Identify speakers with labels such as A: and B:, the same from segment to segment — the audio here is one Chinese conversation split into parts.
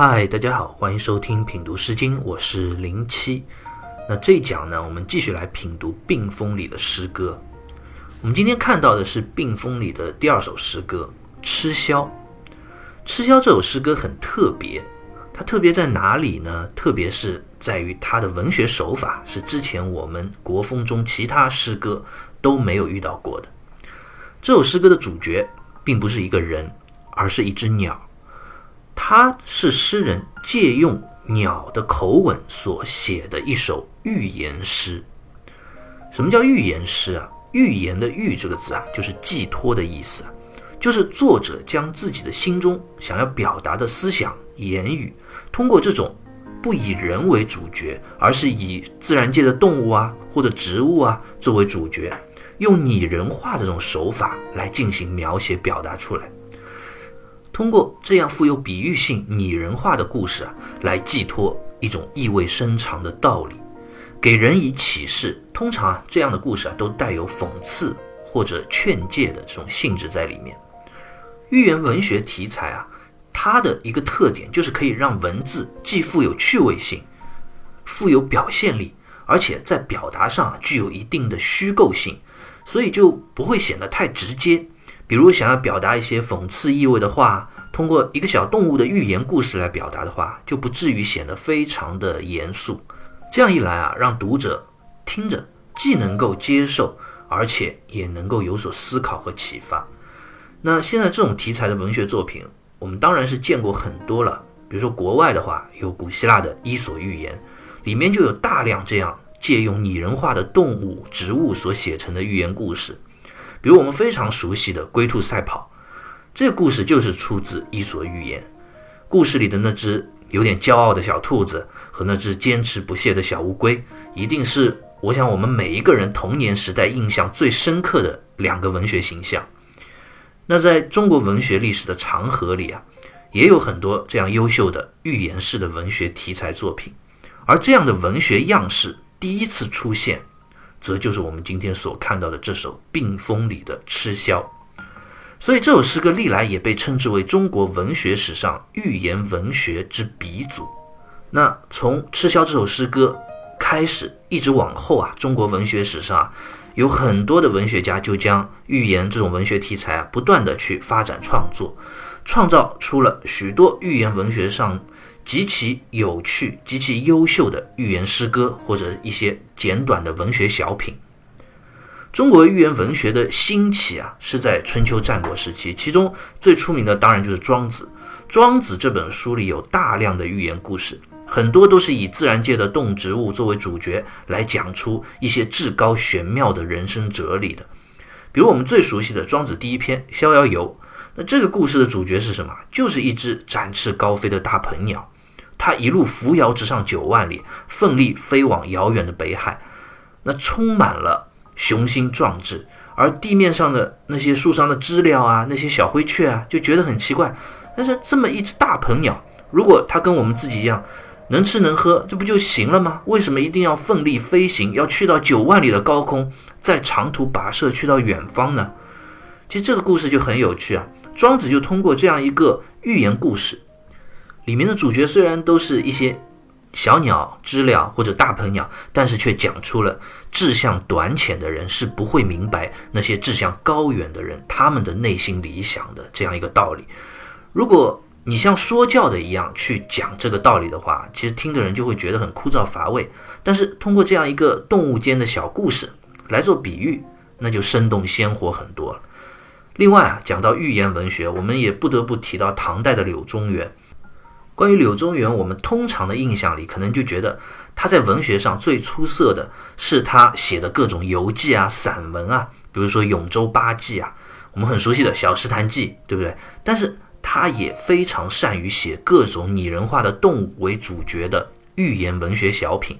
A: 嗨，大家好，欢迎收听品读诗经，我是零七。那这一讲呢，我们继续来品读《病风》里的诗歌。我们今天看到的是《病风》里的第二首诗歌《吃宵》。《吃宵》这首诗歌很特别，它特别在哪里呢？特别是在于它的文学手法是之前我们国风中其他诗歌都没有遇到过的。这首诗歌的主角并不是一个人，而是一只鸟。它是诗人借用鸟的口吻所写的一首寓言诗。什么叫寓言诗啊？寓言的“寓”这个字啊，就是寄托的意思，就是作者将自己的心中想要表达的思想、言语，通过这种不以人为主角，而是以自然界的动物啊或者植物啊作为主角，用拟人化的这种手法来进行描写、表达出来。通过这样富有比喻性、拟人化的故事啊，来寄托一种意味深长的道理，给人以启示。通常啊，这样的故事啊，都带有讽刺或者劝诫的这种性质在里面。寓言文学题材啊，它的一个特点就是可以让文字既富有趣味性，富有表现力，而且在表达上具有一定的虚构性，所以就不会显得太直接。比如想要表达一些讽刺意味的话，通过一个小动物的寓言故事来表达的话，就不至于显得非常的严肃。这样一来啊，让读者听着既能够接受，而且也能够有所思考和启发。那现在这种题材的文学作品，我们当然是见过很多了。比如说国外的话，有古希腊的《伊索寓言》，里面就有大量这样借用拟人化的动物、植物所写成的寓言故事。比如我们非常熟悉的《龟兔赛跑》，这个故事就是出自《伊索寓言》。故事里的那只有点骄傲的小兔子和那只坚持不懈的小乌龟，一定是我想我们每一个人童年时代印象最深刻的两个文学形象。那在中国文学历史的长河里啊，也有很多这样优秀的寓言式的文学题材作品，而这样的文学样式第一次出现。则就是我们今天所看到的这首《病风》里的《吃宵》，所以这首诗歌历来也被称之为中国文学史上寓言文学之鼻祖。那从《吃宵》这首诗歌开始，一直往后啊，中国文学史上啊，有很多的文学家就将寓言这种文学题材啊，不断的去发展创作，创造出了许多寓言文学上。极其有趣、极其优秀的寓言诗歌，或者一些简短的文学小品。中国寓言文学的兴起啊，是在春秋战国时期，其中最出名的当然就是《庄子》。《庄子》这本书里有大量的寓言故事，很多都是以自然界的动植物作为主角，来讲出一些至高玄妙的人生哲理的。比如我们最熟悉的《庄子》第一篇《逍遥游》，那这个故事的主角是什么？就是一只展翅高飞的大鹏鸟。它一路扶摇直上九万里，奋力飞往遥远的北海，那充满了雄心壮志。而地面上的那些树上的知了啊，那些小灰雀啊，就觉得很奇怪。但是这么一只大鹏鸟，如果它跟我们自己一样能吃能喝，这不就行了吗？为什么一定要奋力飞行，要去到九万里的高空，再长途跋涉去到远方呢？其实这个故事就很有趣啊。庄子就通过这样一个寓言故事。里面的主角虽然都是一些小鸟、知了或者大鹏鸟，但是却讲出了志向短浅的人是不会明白那些志向高远的人他们的内心理想的这样一个道理。如果你像说教的一样去讲这个道理的话，其实听的人就会觉得很枯燥乏味。但是通过这样一个动物间的小故事来做比喻，那就生动鲜活很多了。另外啊，讲到寓言文学，我们也不得不提到唐代的柳宗元。关于柳宗元，我们通常的印象里，可能就觉得他在文学上最出色的是他写的各种游记啊、散文啊，比如说《永州八记》啊，我们很熟悉的小石潭记，对不对？但是他也非常善于写各种拟人化的动物为主角的寓言文学小品，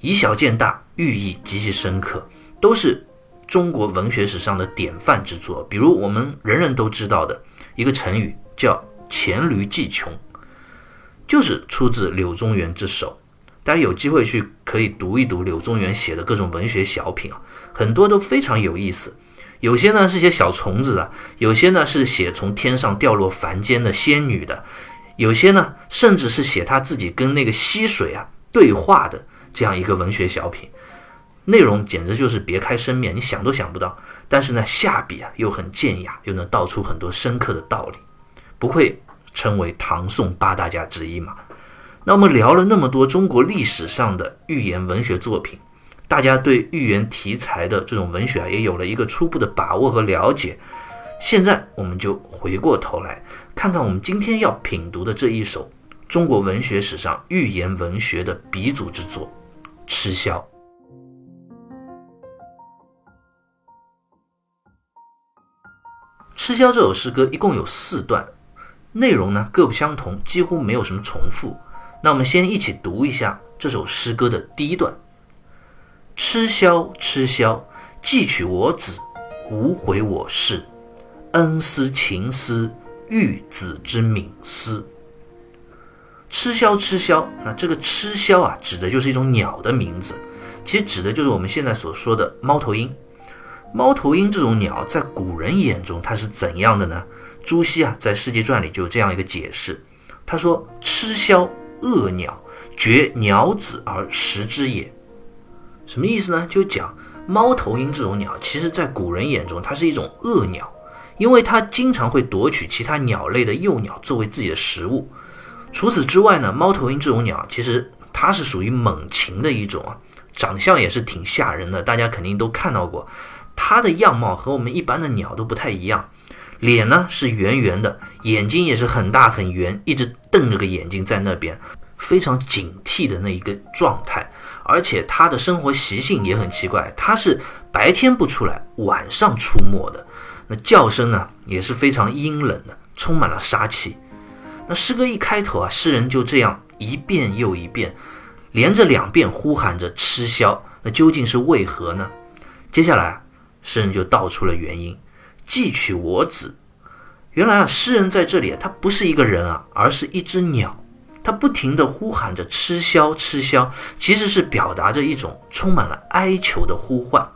A: 以小见大，寓意极其深刻，都是中国文学史上的典范之作。比如我们人人都知道的一个成语叫“黔驴技穷”。就是出自柳宗元之手，大家有机会去可以读一读柳宗元写的各种文学小品啊，很多都非常有意思。有些呢是写小虫子的，有些呢是写从天上掉落凡间的仙女的，有些呢，甚至是写他自己跟那个溪水啊对话的这样一个文学小品，内容简直就是别开生面，你想都想不到。但是呢，下笔啊又很健雅，又能道出很多深刻的道理，不愧称为唐宋八大家之一嘛。那我们聊了那么多中国历史上的寓言文学作品，大家对寓言题材的这种文学啊，也有了一个初步的把握和了解。现在我们就回过头来看看我们今天要品读的这一首中国文学史上寓言文学的鼻祖之作《吃枭》。《吃枭》这首诗歌一共有四段，内容呢各不相同，几乎没有什么重复。那我们先一起读一下这首诗歌的第一段：“吃枭，吃枭，既取我子，无悔我事。”恩思情思，育子之敏思。吃枭，吃枭。那这个吃枭啊，指的就是一种鸟的名字，其实指的就是我们现在所说的猫头鹰。猫头鹰这种鸟，在古人眼中它是怎样的呢？朱熹啊，在《世纪传》里就有这样一个解释，他说：“吃枭，恶鸟，绝鸟子而食之也。”什么意思呢？就讲猫头鹰这种鸟，其实在古人眼中，它是一种恶鸟。因为它经常会夺取其他鸟类的幼鸟作为自己的食物。除此之外呢，猫头鹰这种鸟其实它是属于猛禽的一种啊，长相也是挺吓人的。大家肯定都看到过，它的样貌和我们一般的鸟都不太一样。脸呢是圆圆的，眼睛也是很大很圆，一直瞪着个眼睛在那边，非常警惕的那一个状态。而且它的生活习性也很奇怪，它是白天不出来，晚上出没的。那叫声呢也是非常阴冷的，充满了杀气。那诗歌一开头啊，诗人就这样一遍又一遍，连着两遍呼喊着“吃枭”，那究竟是为何呢？接下来，诗人就道出了原因：“寄取我子。”原来啊，诗人在这里他不是一个人啊，而是一只鸟，他不停地呼喊着“吃枭，吃枭”，其实是表达着一种充满了哀求的呼唤，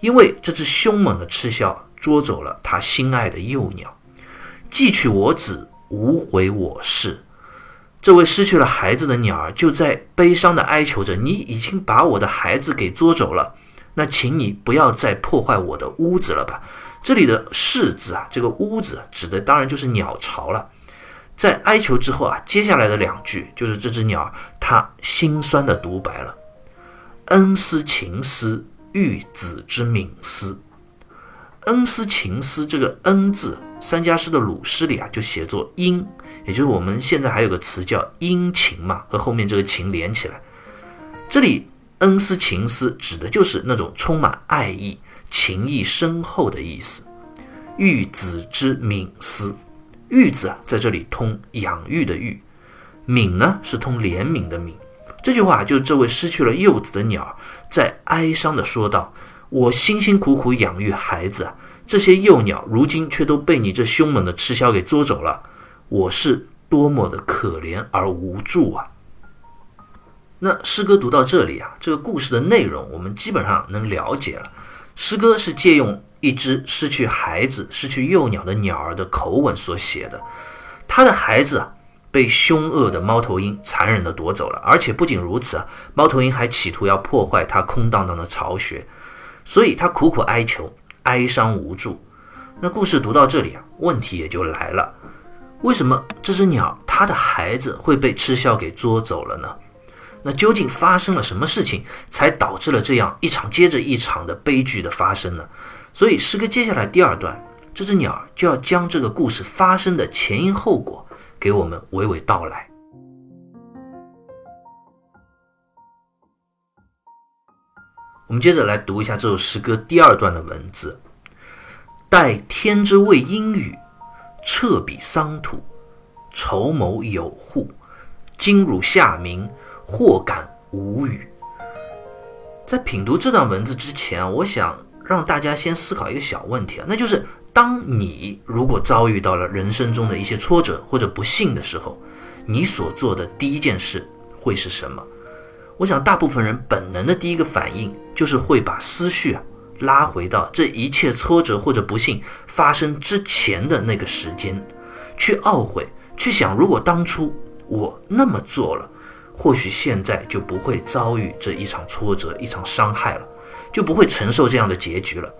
A: 因为这只凶猛的吃枭。捉走了他心爱的幼鸟，寄取我子，无悔我事。这位失去了孩子的鸟儿就在悲伤地哀求着：“你已经把我的孩子给捉走了，那请你不要再破坏我的屋子了吧。”这里的“世”字啊，这个屋子指的当然就是鸟巢了。在哀求之后啊，接下来的两句就是这只鸟它心酸的独白了：“恩思情思，育子之敏思。”恩思情思，这个恩字，三家诗的鲁诗里啊，就写作殷，也就是我们现在还有个词叫殷勤嘛，和后面这个情连起来。这里恩思情思指的就是那种充满爱意、情意深厚的意思。育子之敏思，育子啊，在这里通养育的育，敏呢是通怜悯的悯。这句话就是这位失去了幼子的鸟在哀伤的说道。我辛辛苦苦养育孩子啊，这些幼鸟如今却都被你这凶猛的吃枭给捉走了，我是多么的可怜而无助啊！那诗歌读到这里啊，这个故事的内容我们基本上能了解了。诗歌是借用一只失去孩子、失去幼鸟的鸟儿的口吻所写的，他的孩子啊被凶恶的猫头鹰残忍地夺走了，而且不仅如此啊，猫头鹰还企图要破坏他空荡荡的巢穴。所以他苦苦哀求，哀伤无助。那故事读到这里啊，问题也就来了：为什么这只鸟它的孩子会被吃枭给捉走了呢？那究竟发生了什么事情，才导致了这样一场接着一场的悲剧的发生呢？所以诗歌接下来第二段，这只鸟就要将这个故事发生的前因后果给我们娓娓道来。我们接着来读一下这首诗歌第二段的文字：“待天之谓阴雨，彻彼桑土，筹谋有户。今汝下明，或感无语。”在品读这段文字之前，我想让大家先思考一个小问题啊，那就是当你如果遭遇到了人生中的一些挫折或者不幸的时候，你所做的第一件事会是什么？我想，大部分人本能的第一个反应就是会把思绪啊拉回到这一切挫折或者不幸发生之前的那个时间，去懊悔去想，如果当初我那么做了，或许现在就不会遭遇这一场挫折、一场伤害了，就不会承受这样的结局了。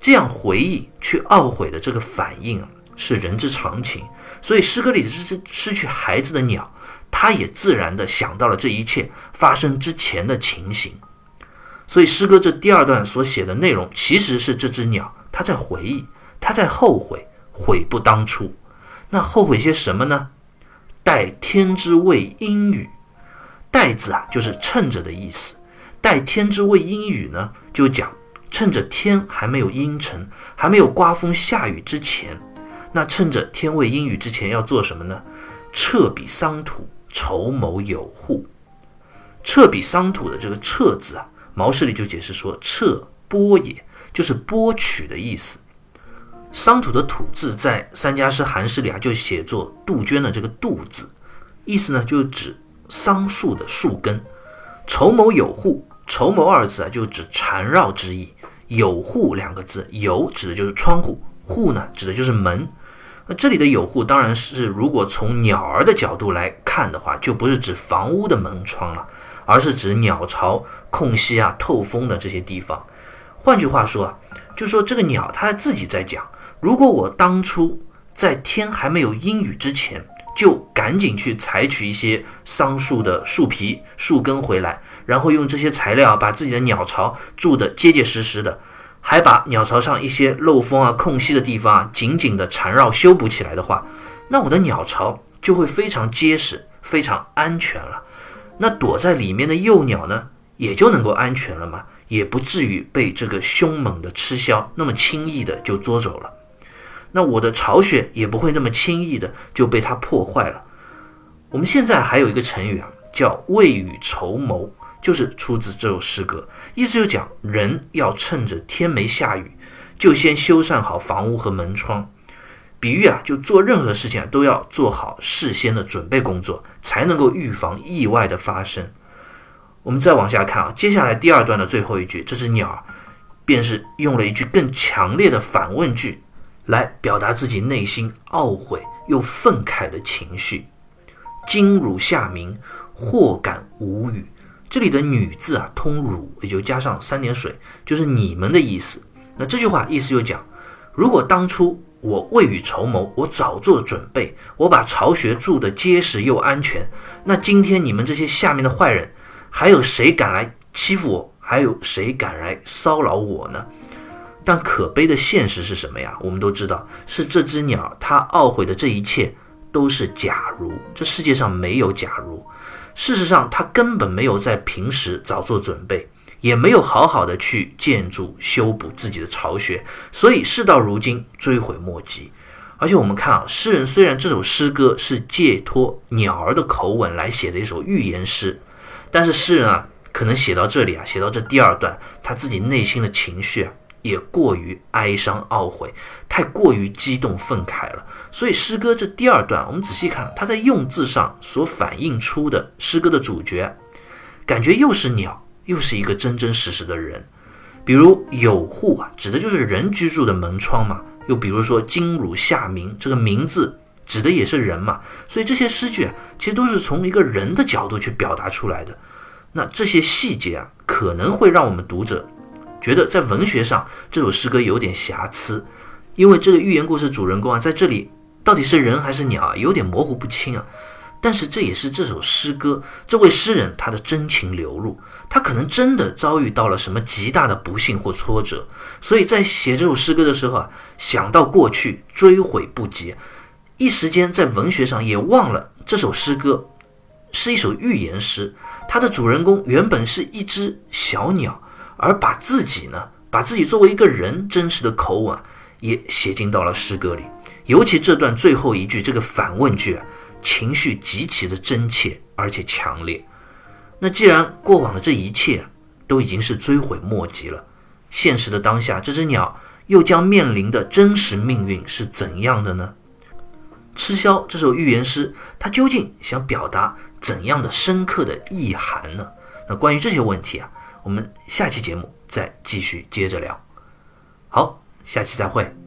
A: 这样回忆去懊悔的这个反应是人之常情。所以诗歌里的这只失去孩子的鸟，它也自然的想到了这一切发生之前的情形。所以诗歌这第二段所写的内容，其实是这只鸟它在回忆，它在后悔，悔不当初。那后悔些什么呢？待天之未阴雨，待字啊就是趁着的意思。待天之谓阴雨呢，就讲趁着天还没有阴沉，还没有刮风下雨之前，那趁着天未阴雨之前要做什么呢？彻彼桑土，筹谋有户。彻彼桑土的这个彻字啊。毛氏里就解释说：“彻剥也，就是剥取的意思。桑土的土字在三家诗、韩诗里啊，就写作杜鹃的这个杜字，意思呢就指桑树的树根。筹谋有户，筹谋二字啊，就指缠绕之意。有户两个字，有指的就是窗户，户呢指的就是门。那这里的有户，当然是如果从鸟儿的角度来看的话，就不是指房屋的门窗了。”而是指鸟巢、空隙啊、透风的这些地方。换句话说啊，就说这个鸟它自己在讲：如果我当初在天还没有阴雨之前，就赶紧去采取一些桑树的树皮、树根回来，然后用这些材料把自己的鸟巢筑得结结实实的，还把鸟巢上一些漏风啊、空隙的地方啊紧紧的缠绕修补起来的话，那我的鸟巢就会非常结实、非常安全了。那躲在里面的幼鸟呢，也就能够安全了嘛，也不至于被这个凶猛的吃枭那么轻易的就捉走了。那我的巢穴也不会那么轻易的就被它破坏了。我们现在还有一个成语啊，叫未雨绸缪，就是出自这首诗歌，意思就讲人要趁着天没下雨，就先修缮好房屋和门窗。比喻啊，就做任何事情，都要做好事先的准备工作，才能够预防意外的发生。我们再往下看啊，接下来第二段的最后一句，这只鸟便是用了一句更强烈的反问句，来表达自己内心懊悔又愤慨的情绪。今汝下民，或敢无语？这里的“女”字啊，通“汝”，也就加上三点水，就是你们的意思。那这句话意思就讲，如果当初。我未雨绸缪，我早做准备，我把巢穴筑得结实又安全。那今天你们这些下面的坏人，还有谁敢来欺负我？还有谁敢来骚扰我呢？但可悲的现实是什么呀？我们都知道，是这只鸟，它懊悔的这一切都是假如。这世界上没有假如，事实上，它根本没有在平时早做准备。也没有好好的去建筑修补自己的巢穴，所以事到如今追悔莫及。而且我们看啊，诗人虽然这首诗歌是借托鸟儿的口吻来写的一首寓言诗，但是诗人啊，可能写到这里啊，写到这第二段，他自己内心的情绪啊，也过于哀伤懊悔，太过于激动愤慨了。所以诗歌这第二段，我们仔细看，他在用字上所反映出的诗歌的主角，感觉又是鸟。又是一个真真实实的人，比如有户啊，指的就是人居住的门窗嘛。又比如说金汝下民，这个名字指的也是人嘛。所以这些诗句啊，其实都是从一个人的角度去表达出来的。那这些细节啊，可能会让我们读者觉得在文学上这首诗歌有点瑕疵，因为这个寓言故事主人公啊，在这里到底是人还是鸟啊，有点模糊不清啊。但是这也是这首诗歌这位诗人他的真情流露。他可能真的遭遇到了什么极大的不幸或挫折，所以在写这首诗歌的时候啊，想到过去追悔不及，一时间在文学上也忘了这首诗歌是一首寓言诗。它的主人公原本是一只小鸟，而把自己呢，把自己作为一个人真实的口吻也写进到了诗歌里。尤其这段最后一句这个反问句啊，情绪极其的真切而且强烈。那既然过往的这一切都已经是追悔莫及了，现实的当下，这只鸟又将面临的真实命运是怎样的呢？吃枭这首寓言诗，它究竟想表达怎样的深刻的意涵呢？那关于这些问题啊，我们下期节目再继续接着聊。好，下期再会。